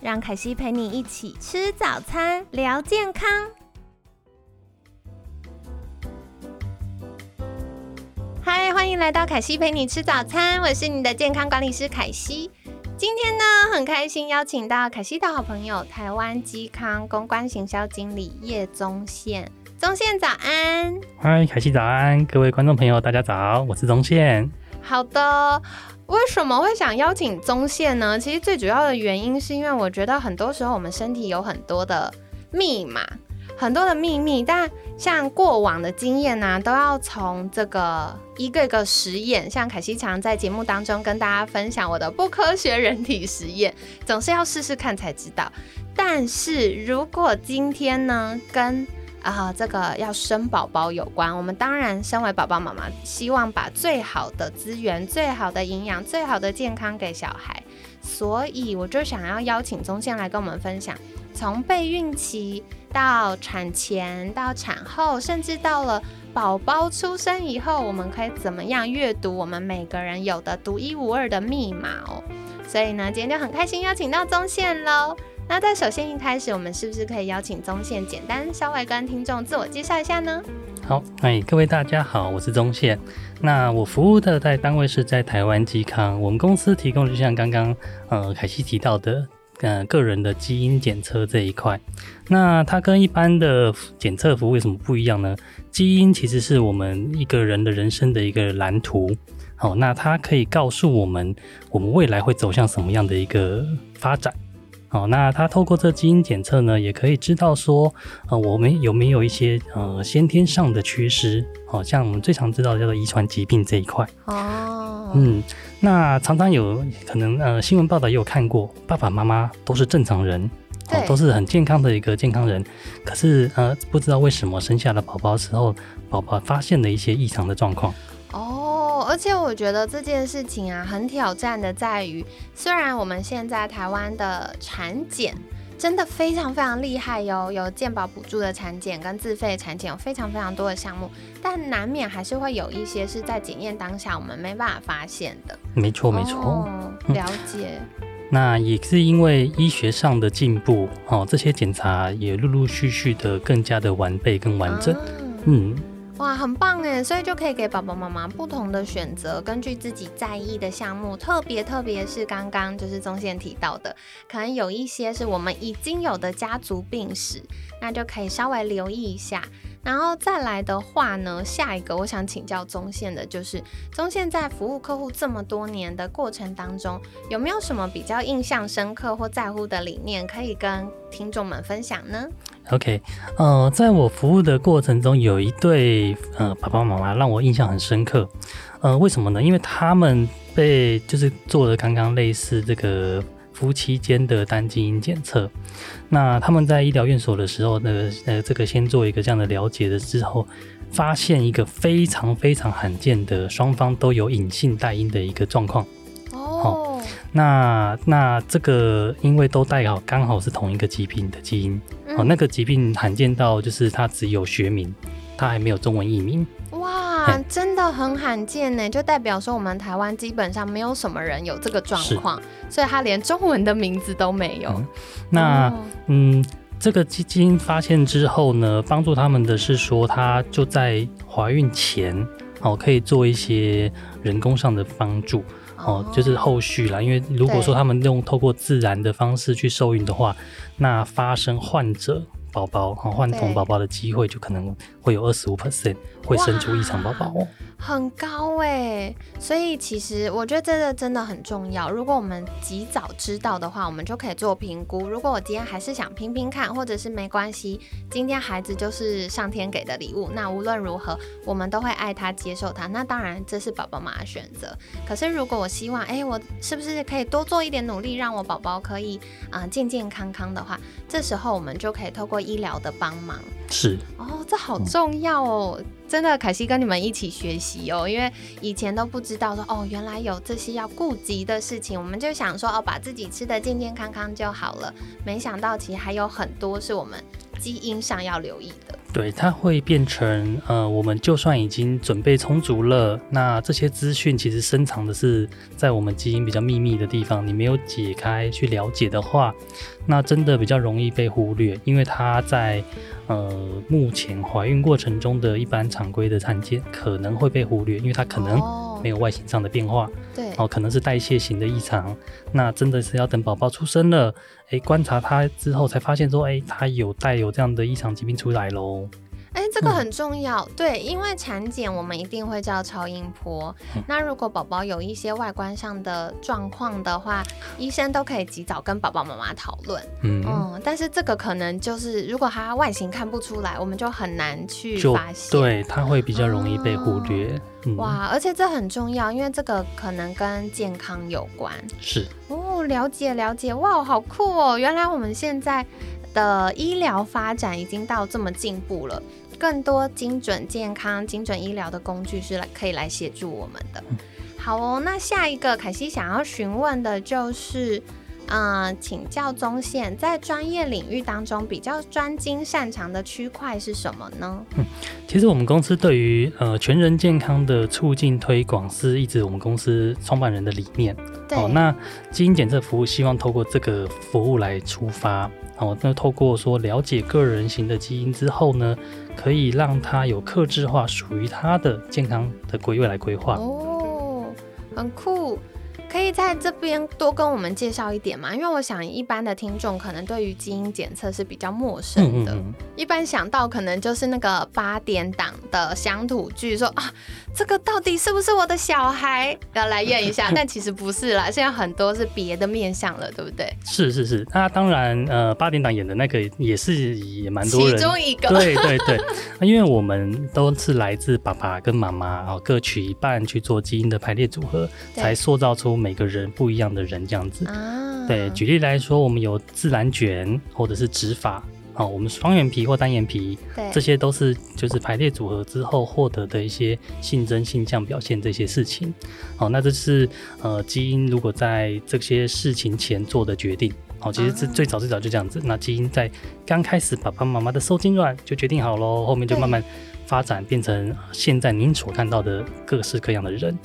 让凯西陪你一起吃早餐，聊健康。嗨，欢迎来到凯西陪你吃早餐，我是你的健康管理师凯西。今天呢，很开心邀请到凯西的好朋友，台湾基康公关行销经理叶宗宪。宗宪早安，嗨，凯西早安，各位观众朋友大家早，我是宗宪。好的。为什么会想邀请宗宪呢？其实最主要的原因是因为我觉得很多时候我们身体有很多的密码，很多的秘密，但像过往的经验呢，都要从这个一个一个实验，像凯西常在节目当中跟大家分享我的不科学人体实验，总是要试试看才知道。但是如果今天呢，跟啊，这个要生宝宝有关，我们当然身为宝宝妈妈，希望把最好的资源、最好的营养、最好的健康给小孩，所以我就想要邀请宗宪来跟我们分享，从备孕期到产前到产后，甚至到了宝宝出生以后，我们可以怎么样阅读我们每个人有的独一无二的密码哦。所以呢，今天就很开心邀请到宗宪喽。那在首先一开始，我们是不是可以邀请宗宪简单稍微跟听众自我介绍一下呢？好，哎，各位大家好，我是宗宪。那我服务的在单位是在台湾基康，我们公司提供就像刚刚呃凯西提到的，呃个人的基因检测这一块。那它跟一般的检测服务有什么不一样呢？基因其实是我们一个人的人生的一个蓝图。好，那它可以告诉我们我们未来会走向什么样的一个发展。好，那他透过这基因检测呢，也可以知道说，呃，我们有没有一些呃先天上的缺失，好像我们最常知道叫做遗传疾病这一块。哦，嗯，那常常有可能呃新闻报道也有看过，爸爸妈妈都是正常人，哦，都是很健康的一个健康人，可是呃不知道为什么生下了宝宝时候，宝宝发现了一些异常的状况。而且我觉得这件事情啊，很挑战的在于，虽然我们现在台湾的产检真的非常非常厉害哟，有健保补助的产检跟自费产检有非常非常多的项目，但难免还是会有一些是在检验当下我们没办法发现的。没错没错，了解。那也是因为医学上的进步，哦，这些检查也陆陆续续的更加的完备跟完整。嗯。哇，很棒哎！所以就可以给爸爸妈妈不同的选择，根据自己在意的项目，特别特别是刚刚就是中线提到的，可能有一些是我们已经有的家族病史，那就可以稍微留意一下。然后再来的话呢，下一个我想请教中线的就是，中线在服务客户这么多年的过程当中，有没有什么比较印象深刻或在乎的理念，可以跟听众们分享呢？OK，呃，在我服务的过程中，有一对呃爸爸妈妈让我印象很深刻。呃，为什么呢？因为他们被就是做了刚刚类似这个夫妻间的单基因检测。那他们在医疗院所的时候，呢，呃这个先做一个这样的了解的之后，发现一个非常非常罕见的双方都有隐性带因的一个状况。哦，那那这个因为都带好刚好是同一个疾病的基因。哦，那个疾病罕见到就是它只有学名，它还没有中文译名。哇，真的很罕见呢，就代表说我们台湾基本上没有什么人有这个状况，所以他连中文的名字都没有。那嗯，这个基因发现之后呢，帮助他们的是说，他就在怀孕前哦，可以做一些人工上的帮助。哦，就是后续啦，因为如果说他们用透过自然的方式去受孕的话，那发生患者宝宝、患童宝宝的机会就可能会有二十五 percent 会生出异常宝宝哦。很高哎，所以其实我觉得这个真的很重要。如果我们及早知道的话，我们就可以做评估。如果我今天还是想拼拼看，或者是没关系，今天孩子就是上天给的礼物，那无论如何，我们都会爱他、接受他。那当然这是宝宝妈妈选择。可是如果我希望，哎，我是不是可以多做一点努力，让我宝宝可以啊健健康康的话，这时候我们就可以透过医疗的帮忙。是哦，这好重要哦。真的，凯西跟你们一起学习哦，因为以前都不知道说哦，原来有这些要顾及的事情，我们就想说哦，把自己吃的健健康康就好了，没想到其实还有很多是我们基因上要留意的。对，它会变成呃，我们就算已经准备充足了，那这些资讯其实深藏的是在我们基因比较秘密的地方，你没有解开去了解的话，那真的比较容易被忽略，因为它在呃目前怀孕过程中的一般常规的产检可能会被忽略，因为它可能没有外形上的变化，对，哦，可能是代谢型的异常，那真的是要等宝宝出生了。哎，观察他之后才发现说，哎，他有带有这样的异常疾病出来喽。哎，这个很重要，对，因为产检我们一定会叫超音波。那如果宝宝有一些外观上的状况的话，医生都可以及早跟宝宝妈妈讨论。嗯，但是这个可能就是如果他外形看不出来，我们就很难去发现。对，他会比较容易被忽略。哇，而且这很重要，因为这个可能跟健康有关。是哦，了解了解，哇，好酷哦！原来我们现在的医疗发展已经到这么进步了，更多精准健康、精准医疗的工具是来可以来协助我们的。好哦，那下一个凯西想要询问的就是。嗯，请教宗宪，在专业领域当中比较专精擅长的区块是什么呢？嗯，其实我们公司对于呃全人健康的促进推广是一直我们公司创办人的理念。哦，那基因检测服务希望透过这个服务来出发。哦，那透过说了解个人型的基因之后呢，可以让他有克制化属于他的健康的规位来规划。哦，很酷。可以在这边多跟我们介绍一点吗？因为我想一般的听众可能对于基因检测是比较陌生的，一般想到可能就是那个八点档的乡土剧，说啊，这个到底是不是我的小孩？要来验一下，但其实不是啦，现在很多是别的面相了，对不对？是是是，那当然，呃，八点档演的那个也是也蛮多人，其中一个，对对对，因为我们都是来自爸爸跟妈妈哦，各取一半去做基因的排列组合，才塑造出。每个人不一样的人这样子，对，举例来说，我们有自然卷或者是直发，哦，我们双眼皮或单眼皮，对，这些都是就是排列组合之后获得的一些性征性象表现这些事情，哦，那这是呃基因如果在这些事情前做的决定，好，其实是最早最早就这样子，那基因在刚开始爸爸妈妈的受精卵就决定好喽，后面就慢慢发展变成现在您所看到的各式各样的人。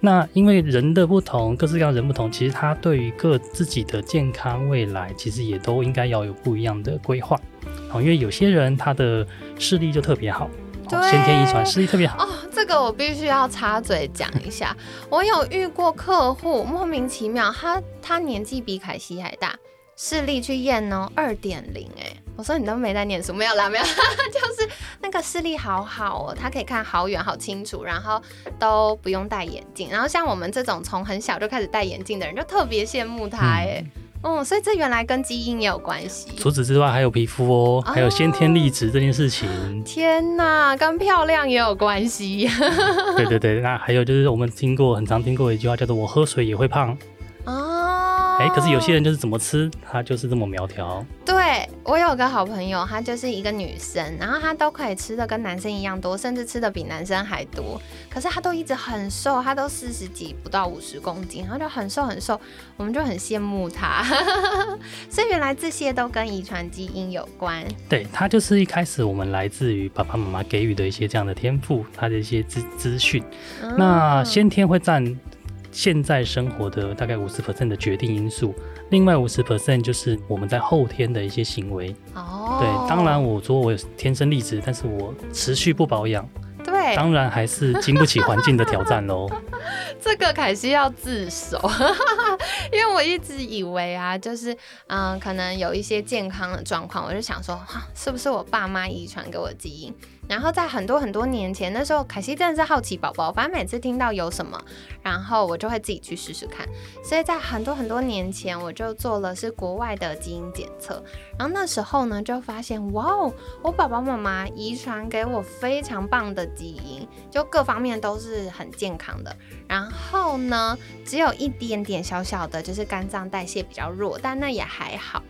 那因为人的不同，各式各样人不同，其实他对于各自己的健康未来，其实也都应该要有不一样的规划。哦，因为有些人他的视力就特别好，先天遗传视力特别好。哦，这个我必须要插嘴讲一下，我有遇过客户莫名其妙，他他年纪比凯西还大。视力去验呢，二点零哎，我说你都没在念书，没有啦，没有，就是那个视力好好哦，他可以看好远好清楚，然后都不用戴眼镜，然后像我们这种从很小就开始戴眼镜的人，就特别羡慕他哎，哦，所以这原来跟基因也有关系。除此之外，还有皮肤哦，还有先天丽质这件事情。天哪，跟漂亮也有关系。对对对，那还有就是我们听过很常听过一句话，叫做“我喝水也会胖”。哎，可是有些人就是怎么吃，他就是这么苗条。对我有个好朋友，她就是一个女生，然后她都可以吃的跟男生一样多，甚至吃的比男生还多。可是她都一直很瘦，她都四十几不到五十公斤，然后就很瘦很瘦，我们就很羡慕她。所以原来这些都跟遗传基因有关。对，她就是一开始我们来自于爸爸妈妈给予的一些这样的天赋，她的一些资资讯，那先天会占。现在生活的大概五十 percent 的决定因素，另外五十 percent 就是我们在后天的一些行为。哦，对，当然我说我天生丽质，但是我持续不保养，对，当然还是经不起环境的挑战喽。这个凯西要自首，因为我一直以为啊，就是嗯，可能有一些健康的状况，我就想说，哈，是不是我爸妈遗传给我基因？然后在很多很多年前，那时候凯西真的是好奇宝宝，反正每次听到有什么，然后我就会自己去试试看。所以在很多很多年前，我就做了是国外的基因检测，然后那时候呢就发现，哇哦，我爸爸妈妈遗传给我非常棒的基因，就各方面都是很健康的。然后呢，只有一点点小小的，就是肝脏代谢比较弱，但那也还好。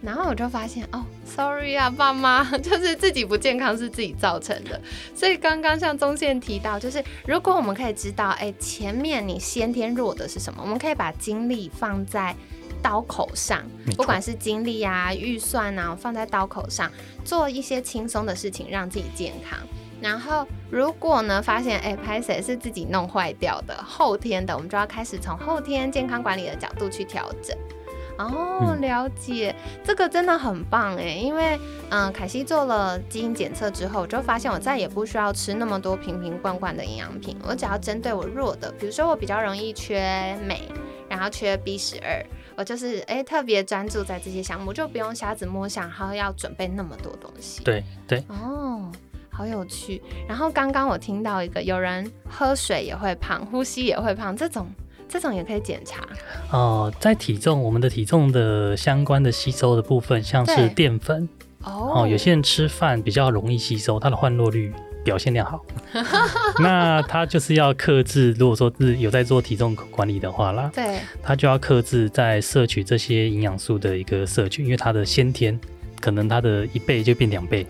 然后我就发现哦，sorry 啊，爸妈，就是自己不健康是自己造成的。所以刚刚像中线提到，就是如果我们可以知道，哎，前面你先天弱的是什么，我们可以把精力放在刀口上，不管是精力啊、预算啊，放在刀口上，做一些轻松的事情，让自己健康。然后如果呢发现，哎，拍谁是自己弄坏掉的，后天的，我们就要开始从后天健康管理的角度去调整。哦，了解，这个真的很棒哎，因为嗯，凯西做了基因检测之后，我就发现我再也不需要吃那么多瓶瓶罐罐的营养品，我只要针对我弱的，比如说我比较容易缺镁，然后缺 B 十二，我就是哎特别专注在这些项目，就不用瞎子摸象，然后要准备那么多东西。对对。哦，好有趣。然后刚刚我听到一个，有人喝水也会胖，呼吸也会胖，这种。这种也可以检查哦，在体重，我们的体重的相关的吸收的部分，像是淀粉哦，有些人吃饭比较容易吸收，它的换落率表现量好，那他就是要克制。如果说是有在做体重管理的话啦，对，他就要克制在摄取这些营养素的一个摄取，因为他的先天可能他的一倍就变两倍。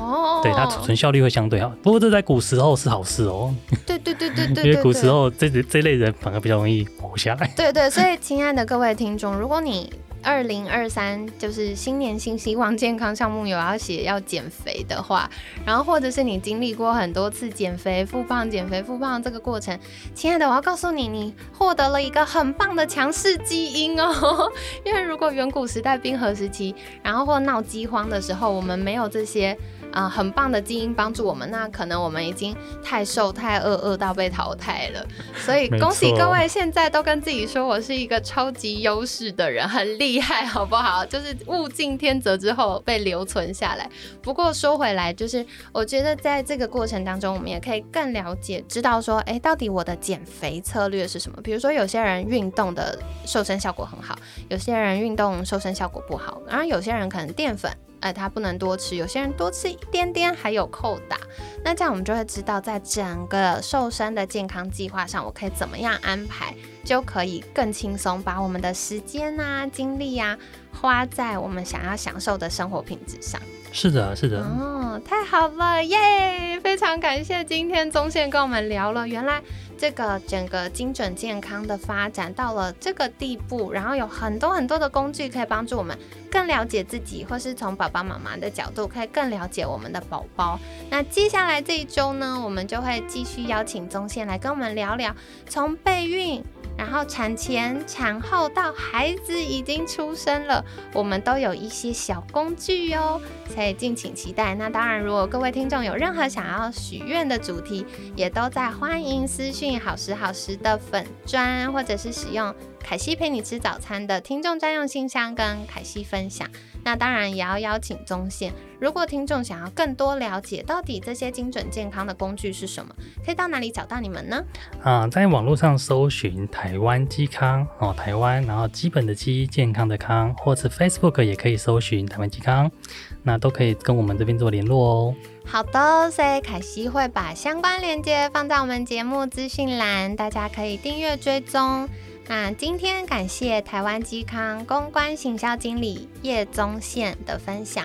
哦，对它储存效率会相对好，不过这在古时候是好事哦。对对对对 对，因为古时候这这类人反而比较容易活下来。对对，所以亲爱的各位听众，如果你二零二三就是新年新希望，健康项目有要写要减肥的话，然后或者是你经历过很多次减肥复胖、减肥复胖这个过程，亲爱的，我要告诉你，你获得了一个很棒的强势基因哦。因为如果远古时代冰河时期，然后或闹饥荒的时候，我们没有这些。啊，很棒的基因帮助我们，那可能我们已经太瘦太饿，饿到被淘汰了。所以恭喜各位，现在都跟自己说我是一个超级优势的人，很厉害，好不好？就是物竞天择之后被留存下来。不过说回来，就是我觉得在这个过程当中，我们也可以更了解，知道说，哎，到底我的减肥策略是什么？比如说，有些人运动的瘦身效果很好，有些人运动瘦身效果不好，然后有些人可能淀粉。呃，它不能多吃，有些人多吃一点点还有扣打，那这样我们就会知道，在整个瘦身的健康计划上，我可以怎么样安排，就可以更轻松把我们的时间啊、精力啊花在我们想要享受的生活品质上。是的，是的。哦，太好了，耶！非常感谢今天宗宪跟我们聊了，原来。这个整个精准健康的发展到了这个地步，然后有很多很多的工具可以帮助我们更了解自己，或是从爸爸妈妈的角度可以更了解我们的宝宝。那接下来这一周呢，我们就会继续邀请宗宪来跟我们聊聊从备孕。然后产前、产后到孩子已经出生了，我们都有一些小工具哟，所以敬请期待。那当然，如果各位听众有任何想要许愿的主题，也都在欢迎私讯好时好时的粉砖，或者是使用凯西陪你吃早餐的听众专用信箱跟凯西分享。那当然也要邀请中线。如果听众想要更多了解到底这些精准健康的工具是什么，可以到哪里找到你们呢？啊，在网络上搜寻台湾基康哦，台湾，然后基本的基健康的康，或者 Facebook 也可以搜寻台湾基康，那都可以跟我们这边做联络哦。好的，所以凯西会把相关链接放在我们节目资讯栏，大家可以订阅追踪。那今天感谢台湾基康公关行销经理叶宗宪的分享，